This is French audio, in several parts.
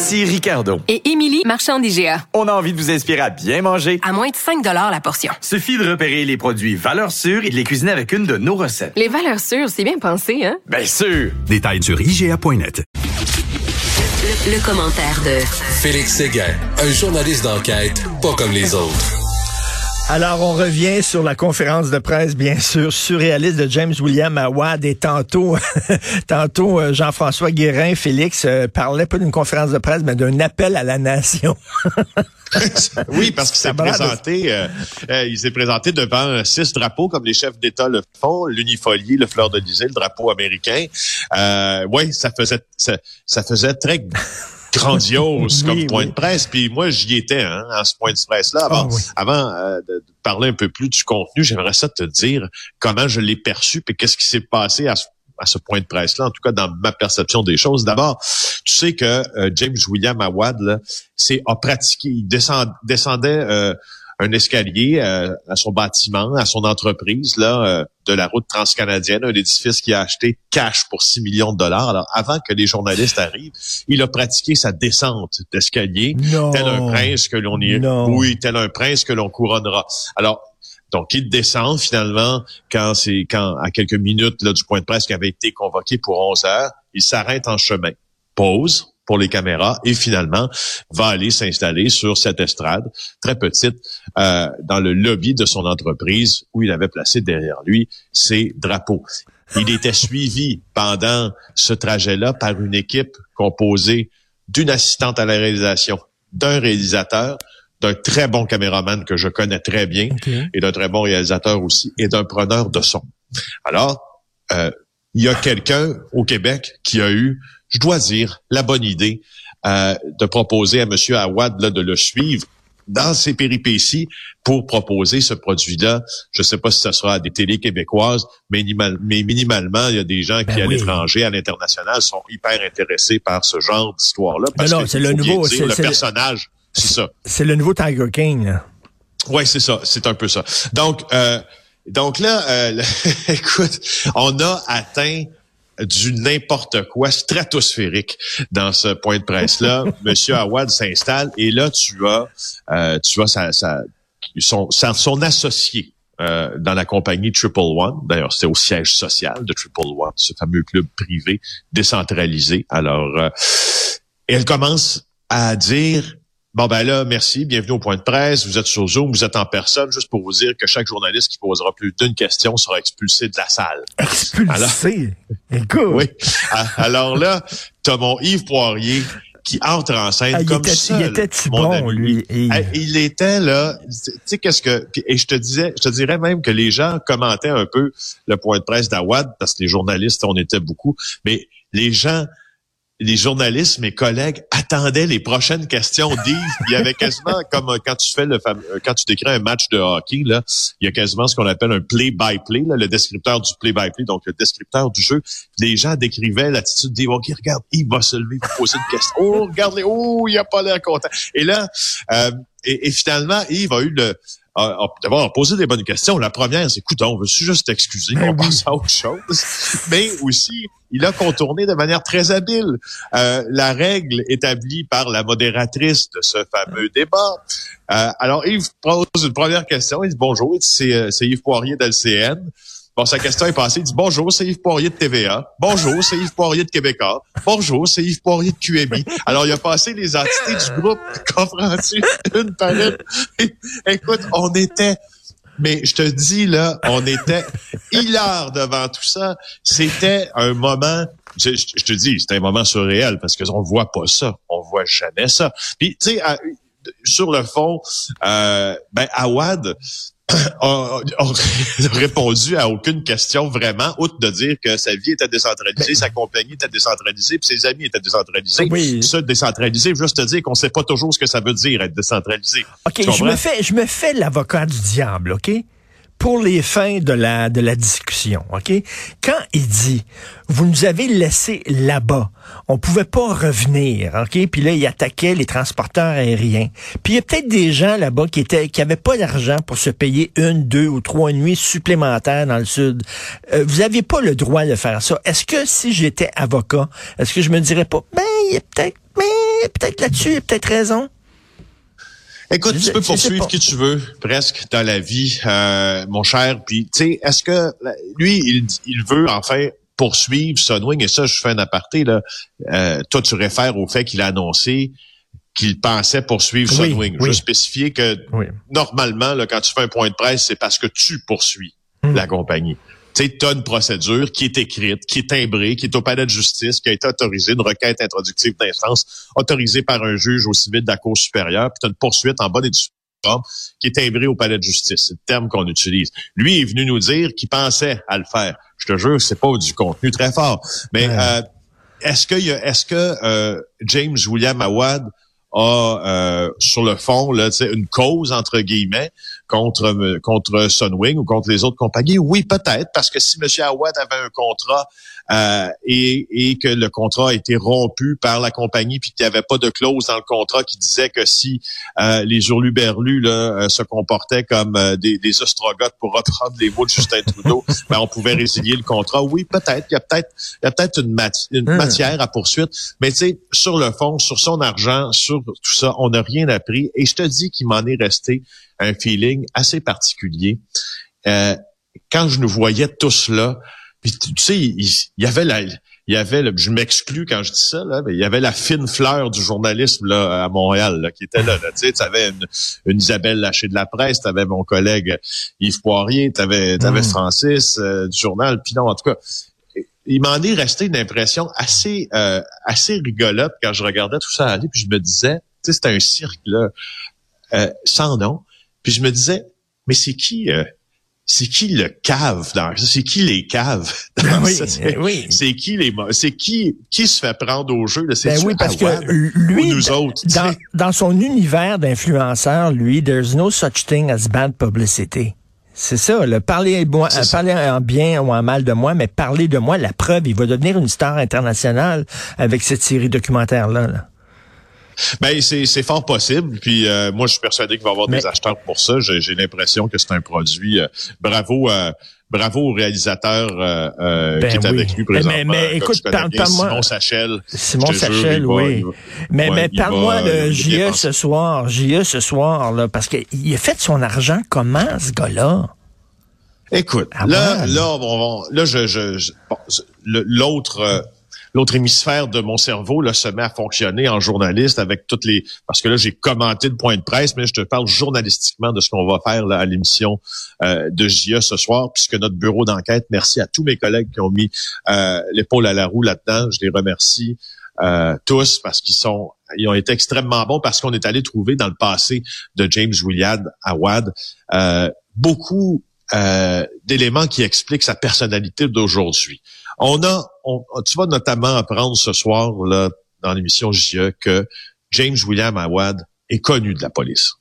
Ici Ricardo. Et Émilie, marchand d'IGA. On a envie de vous inspirer à bien manger. À moins de 5 la portion. Suffit de repérer les produits valeurs sûres et de les cuisiner avec une de nos recettes. Les valeurs sûres, c'est bien pensé, hein? Bien sûr! Détails sur IGA.net. Le, le commentaire de Félix Séguin, un journaliste d'enquête pas comme les autres. Alors, on revient sur la conférence de presse, bien sûr, surréaliste de James William Awad et tantôt, tantôt euh, Jean-François Guérin, Félix, euh, parlait pas d'une conférence de presse, mais d'un appel à la nation. oui, parce qu'il s'est présenté, euh, il s'est présenté devant six drapeaux comme les chefs d'État le font, l'unifolier, le fleur de le drapeau américain. Euh, oui, ça faisait, ça, ça faisait très grandiose comme point de presse. Puis moi, j'y étais hein, à ce point de presse-là. Avant, ah avant euh, de parler un peu plus du contenu, j'aimerais ça te dire comment je l'ai perçu et qu'est-ce qui s'est passé à ce, point de presse-là, en tout cas dans ma perception des choses. D'abord, tu sais que euh, James William Awad, là, c'est a pratiqué, il descendait euh, un escalier euh, à son bâtiment, à son entreprise là euh, de la route transcanadienne, un édifice qu'il a acheté cash pour 6 millions de dollars. Alors avant que les journalistes arrivent, il a pratiqué sa descente d'escalier, tel un prince que l'on y oui, tel un prince que l'on couronnera. Alors donc, il descend finalement quand c'est quand à quelques minutes là, du point de presse qui avait été convoqué pour 11 heures, il s'arrête en chemin, pause, pour les caméras et finalement va aller s'installer sur cette estrade très petite euh, dans le lobby de son entreprise où il avait placé derrière lui ses drapeaux. Il était suivi pendant ce trajet-là par une équipe composée d'une assistante à la réalisation, d'un réalisateur, d'un très bon caméraman que je connais très bien et d'un très bon réalisateur aussi et d'un preneur de son. Alors, euh, il y a quelqu'un au Québec qui a eu je dois dire, la bonne idée euh, de proposer à M. Awad là, de le suivre dans ses péripéties pour proposer ce produit-là. Je ne sais pas si ce sera à des télés québécoises, mais, mais minimalement, il y a des gens qui, ben à l'étranger, à l'international, sont hyper intéressés par ce genre d'histoire-là. Parce non, c'est le nouveau... c'est le personnage, c'est ça. C'est le nouveau Tiger King. Oui, c'est ça. C'est un peu ça. Donc, euh, donc là, euh, écoute, on a atteint du n'importe quoi stratosphérique dans ce point de presse-là. Monsieur Awad s'installe et là, tu as, euh, tu as sa, son, son associé euh, dans la compagnie Triple One. D'ailleurs, c'était au siège social de Triple One, ce fameux club privé décentralisé. Alors, euh, elle commence à dire Bon, ben là, merci, bienvenue au point de presse. Vous êtes sur Zoom, vous êtes en personne, juste pour vous dire que chaque journaliste qui posera plus d'une question sera expulsé de la salle. Expulsé? Écoute! Oui. Alors là, t'as mon Yves Poirier qui entre en scène ah, comme il seul. Il était bon, lui? Il était là. Tu sais qu'est-ce que et je te disais, je te dirais même que les gens commentaient un peu le point de presse d'Awad parce que les journalistes, on était beaucoup, mais les gens les journalistes, mes collègues, attendaient les prochaines questions d'Yves. Il y avait quasiment, comme euh, quand tu fais le euh, quand tu décris un match de hockey, là, il y a quasiment ce qu'on appelle un play-by-play, le descripteur du play-by-play, donc le descripteur du jeu. Les gens décrivaient l'attitude d'Yves. OK, regarde, Yves va se lever pour poser une question. Oh, regarde, oh, il a pas l'air content. Et là, euh, et, et, finalement, Yves a eu le, d'avoir posé des bonnes questions. La première, c'est, écoute, on veut juste excuser, ben on passe à autre chose? Mais aussi, il a contourné de manière très habile euh, la règle établie par la modératrice de ce fameux débat. Euh, alors, Yves pose une première question. Il dit bonjour, c'est euh, Yves Poirier d'LCN. Bon, sa question est passée. Il dit bonjour, c'est Yves Poirier de TVA. Bonjour, c'est Yves Poirier de Québécois. Bonjour, c'est Yves Poirier de QMI. Alors, il a passé les entités du groupe. Comprends-tu? Une palette. Écoute, on était mais je te dis, là, on était hilar devant tout ça. C'était un moment, je, te dis, c'était un moment surréel parce qu'on voit pas ça. On voit jamais ça. Puis, tu sais, sur le fond, euh, ben, Awad, a, a répondu à aucune question vraiment, outre de dire que sa vie était décentralisée, sa compagnie était décentralisée, puis ses amis étaient décentralisés. Oui. Ça, décentralisé, juste te dire qu'on sait pas toujours ce que ça veut dire être décentralisé. OK, je me fais je me fais l'avocat du diable, OK? Pour les fins de la de la discussion, OK? Quand il dit vous nous avez laissé là-bas, on pouvait pas revenir, OK? Puis là il attaquait les transporteurs aériens. Puis il y a peut-être des gens là-bas qui étaient qui avaient pas d'argent pour se payer une, deux ou trois nuits supplémentaires dans le sud. Euh, vous aviez pas le droit de faire ça. Est-ce que si j'étais avocat, est-ce que je me dirais pas ben il y a peut-être mais peut-être là-dessus, il y a peut-être raison? Écoute, Je tu peux je poursuivre qui tu veux, presque, dans la vie, euh, mon cher. Puis, tu sais, est-ce que lui, il, il veut enfin poursuivre Sunwing, et ça, je fais un aparté, là. Euh, toi, tu réfères au fait qu'il a annoncé qu'il pensait poursuivre Oui, Sunwing. Je oui. veux spécifier que Oui. normalement, là, quand tu fais un point de presse, c'est parce que tu poursuis Hmm. la compagnie. Sais, as une procédure qui est écrite, qui est timbrée, qui est au palais de justice, qui a été autorisée, une requête introductive d'instance autorisée par un juge au civil de la Cour supérieure, puis tu as une poursuite en bonne et due forme qui est timbrée au palais de justice. C'est le terme qu'on utilise. Lui est venu nous dire qu'il pensait à le faire. Je te jure, c'est pas du contenu très fort. Mais Ouais. euh, est-ce que, il y a- est-ce que euh, James William Awad a euh, sur le fond là, une cause entre guillemets contre euh, contre Sunwing ou contre les autres compagnies Oui, peut-être parce que si M. Awad avait un contrat euh, et, et que le contrat a été rompu par la compagnie puis qu'il n'y avait pas de clause dans le contrat qui disait que si euh, les hurluberlus là, euh, se comportaient comme euh, des, des ostrogoths pour reprendre les mots de Justin Trudeau, ben, on pouvait résilier le contrat. Oui, peut-être. Il y a peut-être il y a peut-être une, mati- une Hmm. matière à poursuite. Mais tu sais, sur le fond, sur son argent, sur tout ça, on n'a rien appris. Et je te dis qu'il m'en est resté un feeling assez particulier. Euh, quand je nous voyais tous là, puis tu sais, il, il y avait la, il y avait, le- je m'exclus quand je dis ça, là, mais il y avait la fine fleur du journalisme là à Montréal là, qui était là. là. Tu sais, avais une, une Isabelle Lachée de la presse, tu avais mon collègue Yves Poirier, tu avais, Mm. Francis euh, du journal. Puis non, en tout cas, il m'en est resté une impression assez euh, assez rigolote quand je regardais tout ça aller, puis je me disais, tu sais, c'était un cirque là, euh, sans nom. Puis je me disais, mais c'est qui, euh, c'est qui le cave dans c'est qui les caves dans Oui, ça? C'est- oui. C'est qui les, c'est qui qui se fait prendre au jeu? Là? C'est Ben oui, parce que lui, ou nous autres. dans, dans son univers d'influenceur, lui, there's no such thing as bad publicity. C'est ça, le parler, moi, euh, parler en bien ou en mal de moi, mais parler de moi, la preuve, il va devenir une star internationale avec cette série documentaire-là. là. Ben c'est c'est fort possible. Puis euh, moi je suis persuadé qu'il va y avoir Mais- des acheteurs pour ça. J'ai l'impression que c'est un produit. euh, bravo. euh, Bravo au réalisateur euh, euh, Ben qui est oui. avec lui Mais- présentement. mais que écoute, parle-moi- Simon Sachel. Simon jure, Sachel, oui. va- mais ouais, mais parle-moi de JE ce soir, JE ce soir, là, parce qu'il a fait son argent comment, ce gars-là? Écoute, Ah là, là, on là, je, je, je- bon, le- l'autre, euh, l'autre hémisphère de mon cerveau là se met à fonctionner en journaliste avec toutes les, parce que là j'ai commenté le point de presse, mais je te parle journalistiquement de ce qu'on va faire là, à l'émission euh, de JE ce soir, puisque notre bureau d'enquête, merci à tous mes collègues qui ont mis euh, l'épaule à la roue là-dedans, je les remercie. euh, tous parce qu'ils sont ils ont été extrêmement bons parce qu'on est allé trouver dans le passé de James William Awad euh, beaucoup euh, d'éléments qui expliquent sa personnalité d'aujourd'hui. On a, on, tu vas notamment apprendre ce soir là dans l'émission JE que James William Awad est connu de la police.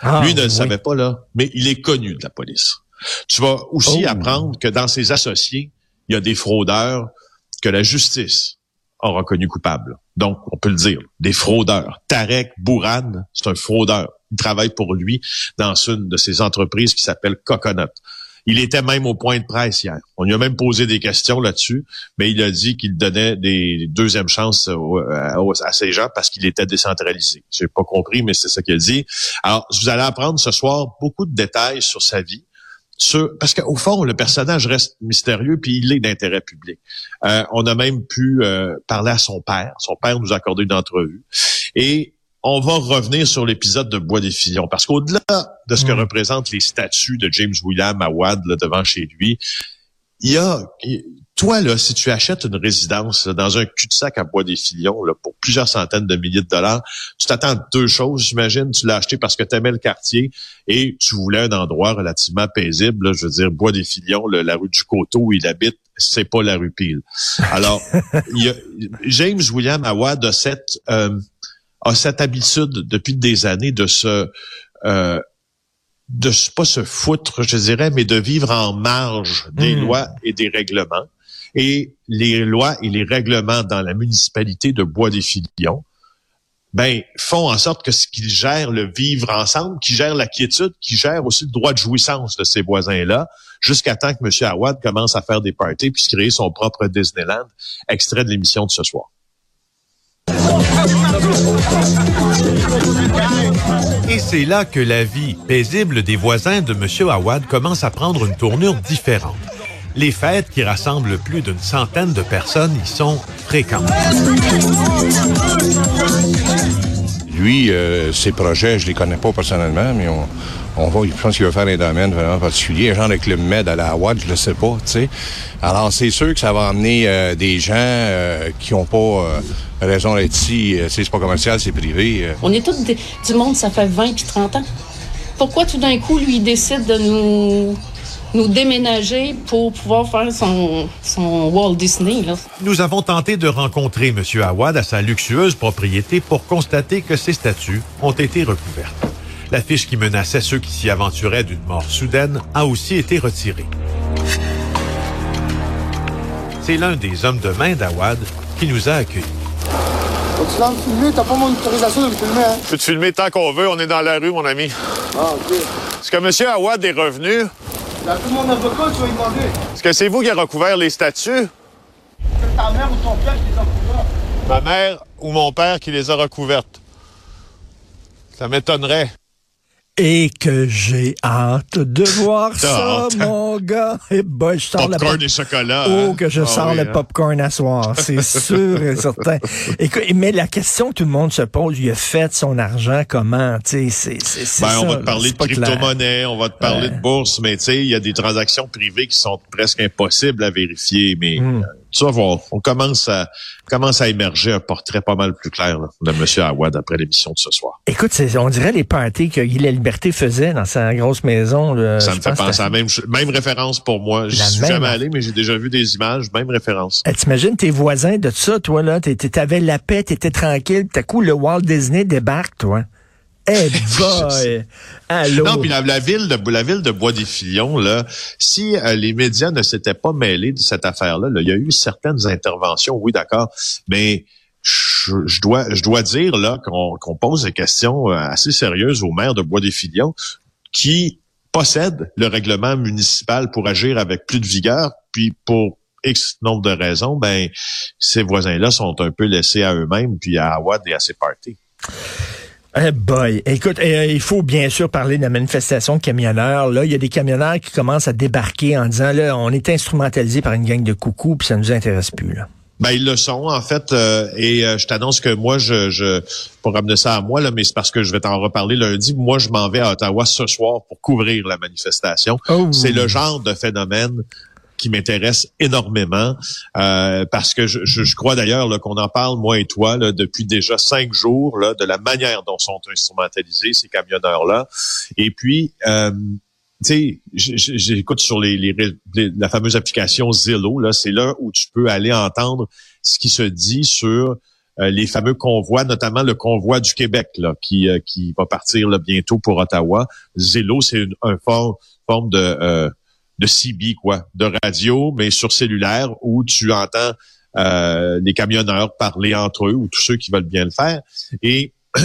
Ah, Lui ne le savait pas là, mais il est connu de la police. Tu vas aussi Oh. apprendre que dans ses associés, il y a des fraudeurs que la justice a reconnu coupables. Donc, on peut le dire, des fraudeurs. Tarek Bourhan, c'est un fraudeur. Il travaille pour lui dans une de ses entreprises qui s'appelle Coconut. Il était même au point de presse hier. On lui a même posé des questions là-dessus, mais il a dit qu'il donnait des deuxièmes chances à, à ces gens parce qu'il était décentralisé. J'ai pas compris, mais c'est ça qu'il a dit. Alors, vous allez apprendre ce soir beaucoup de détails sur sa vie. Parce qu'au fond, le personnage reste mystérieux, puis il est d'intérêt public. Euh, on a même pu euh, parler à son père. Son père nous a accordé une entrevue. Et on va revenir sur l'épisode de Bois des Fillons, parce qu'au-delà de ce que Mm. représentent les statues de James William Awad là, devant chez lui, il y a, toi, là, si tu achètes une résidence dans un cul-de-sac à bois des filions là, pour plusieurs centaines de milliers de dollars, tu t'attends à deux choses, j'imagine. Tu l'as acheté parce que tu aimais le quartier et tu voulais un endroit relativement paisible. je veux dire, bois des filions, la rue du Coteau où il habite, c'est pas la rue Peel. Alors, y a, James William Awad a cette, euh, a cette habitude depuis des années de se... Euh, de pas se foutre, je dirais, mais de vivre en marge des hmm. lois et des règlements et les lois et les règlements dans la municipalité de Bois-des-Filions, ben, font en sorte que ce qu'ils gèrent le vivre ensemble, qui gèrent la quiétude, qui gèrent aussi le droit de jouissance de ces voisins-là, jusqu'à temps que M. Awad commence à faire des parties puis créer son propre Disneyland, extrait de l'émission de ce soir. Et c'est là que la vie paisible des voisins de M. Awad commence à prendre une tournure différente les fêtes qui rassemblent plus d'une centaine de personnes y sont fréquentes. Lui, euh, ses projets, je les connais pas personnellement, mais on, on va, je pense qu'il va faire un domaine vraiment particulier. Un genre de Club Med à la Watt, je le sais pas, tu sais. Alors, c'est sûr que ça va amener euh, des gens euh, qui ont pas raison d'être ici. c'est pas commercial, c'est privé. On est tous du monde, ça fait 20 puis 30 ans. Pourquoi tout d'un coup, lui, il décide de nous nous déménager pour pouvoir faire son, son Walt Disney. Là? Nous avons tenté de rencontrer M. Awad à sa luxueuse propriété pour constater que ses statuts ont été recouvertes. La fiche qui menaçait ceux qui s'y aventuraient d'une mort soudaine a aussi été retirée. C'est l'un des hommes de main d'Awad qui nous a accueillis. Tu vas me filmer? T'as pas mon autorisation de me filmer, hein? Je peux te filmer tant qu'on veut, on est dans la rue, mon ami. Ah, OK. Est-ce que M. Awad est revenu? tout mon avocat, tu vas lui demander. Est-ce que c'est vous qui avez recouvert les statuts? C'est ta mère ou ton père qui les a recouvertes? Ma mère ou mon père qui les a recouvertes. Ça m'étonnerait. Et que j'ai hâte de voir ça, mon gars. Et ben, je sors popcorn et chocolat. Oh, hein? que je ah sors le hein? popcorn à soir, c'est sûr et certain. Écoute, mais la question que tout le monde se pose, il a fait son argent comment? Tu sais, c'est ben, on va te parler de crypto-monnaie, on va te parler de bourse, mais tu sais, il y a des transactions privées qui sont presque impossibles à vérifier, mais... Hmm. Euh, tu vas voir, on commence à, commence à émerger un portrait pas mal plus clair de M. Awad après l'émission de ce soir. Écoute, on dirait les parties que Guy La Liberté faisait dans sa grosse maison. ça me fait penser à la même, même référence pour moi. Je suis jamais allé, mais j'ai déjà vu des images, même référence. Eh, t'imagines tes voisins de ça, toi, là, t'avais la paix, t'étais tranquille, t'as coup, le Walt Disney débarque, toi. Eh boy! Allô? Non, puis la, ville de la ville de Bois-des-Filions, là, si euh, les médias ne s'étaient pas mêlés de cette affaire-là, il y a eu certaines interventions, oui, d'accord, mais je, dois je dois dire là qu'on pose des questions euh, assez sérieuses au maire de Bois-des-Filions qui possède le règlement municipal pour agir avec plus de vigueur, puis pour X nombre de raisons, ben ces voisins-là sont un peu laissés à eux-mêmes, puis à Awad et à ses parties. Eh boy, écoute, eh, il faut bien sûr parler de la manifestation de camionneurs. Là, il y a des camionneurs qui commencent à débarquer en disant là, on est instrumentalisé par une gang de coucous, puis ça nous intéresse plus là. Ben ils le sont en fait, euh, et euh, je t'annonce que moi, je, je pour ramener ça à moi là, mais c'est parce que je vais t'en reparler lundi. Moi, je m'en vais à Ottawa ce soir pour couvrir la manifestation. Oh. C'est le genre de phénomène qui m'intéresse énormément euh, parce que je, je, crois d'ailleurs qu'on en parle moi et toi là, depuis déjà cinq jours là, de la manière dont sont instrumentalisés ces camionneurs là et puis euh, tu sais, j'écoute sur les, les, la fameuse application Zillow, là, c'est là où tu peux aller entendre ce qui se dit sur euh, les fameux convois, notamment le convoi du Québec, là, qui, euh, qui va partir là, bientôt pour Ottawa. Zillow, c'est une un forme de euh, de CB, quoi, de radio, mais sur cellulaire, où tu entends euh, les camionneurs parler entre eux ou tous ceux qui veulent bien le faire. Et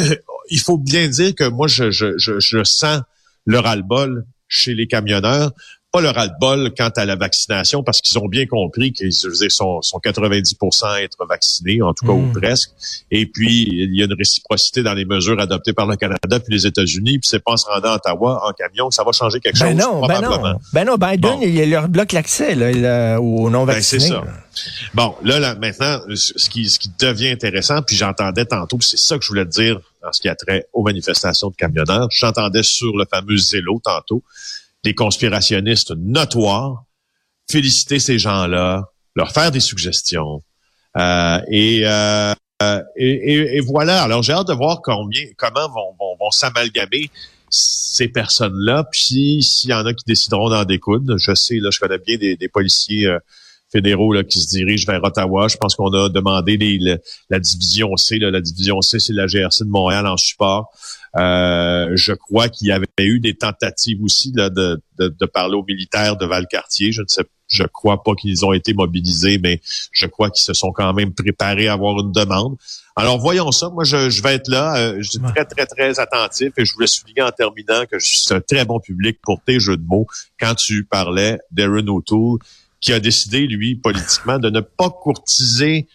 il faut bien dire que moi, je, je, je, je sens le ras-le-bol chez les camionneurs pas le ras-le-bol quant à la vaccination parce qu'ils ont bien compris qu'ils sont, sont 90 à être vaccinés, en tout cas ou hmm. presque. Et puis, il y a une réciprocité dans les mesures adoptées par le Canada puis les États-Unis. Puis c'est pas en se rendant à Ottawa en camion que ça va changer quelque ben chose, non, ben probablement. Ben non, ben non, Biden, il leur bloque l'accès là, aux non-vaccinés. Ben, c'est ça. Bon, là, là, maintenant, ce qui, ce qui devient intéressant, puis j'entendais tantôt, c'est ça que je voulais te dire en ce qui a trait aux manifestations de camionneurs. J'entendais sur le fameux zélo tantôt des conspirationnistes notoires, féliciter ces gens-là, leur faire des suggestions. et, et, et, voilà. Alors, j'ai hâte de voir combien, comment vont, vont, vont s'amalgamer ces personnes-là. Puis, s'il y en a qui décideront d'en découdre, je sais, là, je connais bien des, des policiers fédéraux là, qui se dirigent vers Ottawa. Je pense qu'on a demandé les, la division C. Là, la division C, c'est la GRC de Montréal en support. Euh, je crois qu'il y avait eu des tentatives aussi là, de, de, de, parler aux militaires de Valcartier. Je ne sais je crois pas qu'ils ont été mobilisés, mais je crois qu'ils se sont quand même préparés à avoir une demande. Alors voyons ça. Moi, je, je vais être là. Euh, je suis très, très, très attentif et je voulais souligner en terminant que je suis un très bon public pour tes jeux de mots quand tu parlais d'Aaron O'Toole qui a décidé, lui, politiquement, de ne pas courtiser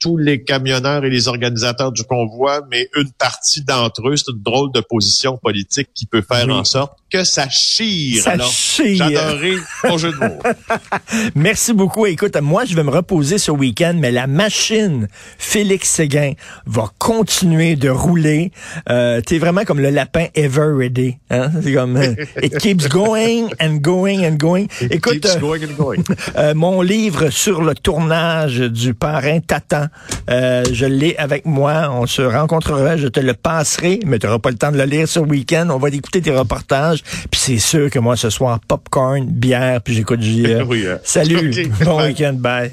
tous les camionneurs et les organisateurs du convoi, mais une partie d'entre eux, c'est une drôle de position politique qui peut faire en sorte que ça chire. Ça chire. J'adorerais ton jeu de mots. Merci beaucoup. Écoute, moi, je vais me reposer ce week-end, mais la machine Félix Séguin va continuer de rouler. Euh, T'es vraiment comme le lapin ever ready. Hein? C'est comme euh, it keeps going and going and going. It Écoute, keeps going and going. Euh, mon livre sur le tournage du parrain Tatan, euh, je l'ai avec moi. On se rencontrera, je te le passerai, mais tu n'auras pas le temps de le lire ce week-end. On va écouter tes reportages. Puis c'est sûr que moi, ce soir, popcorn, bière, puis j'écoute. Oui, hein. Salut, Ok, bon week-end, bye.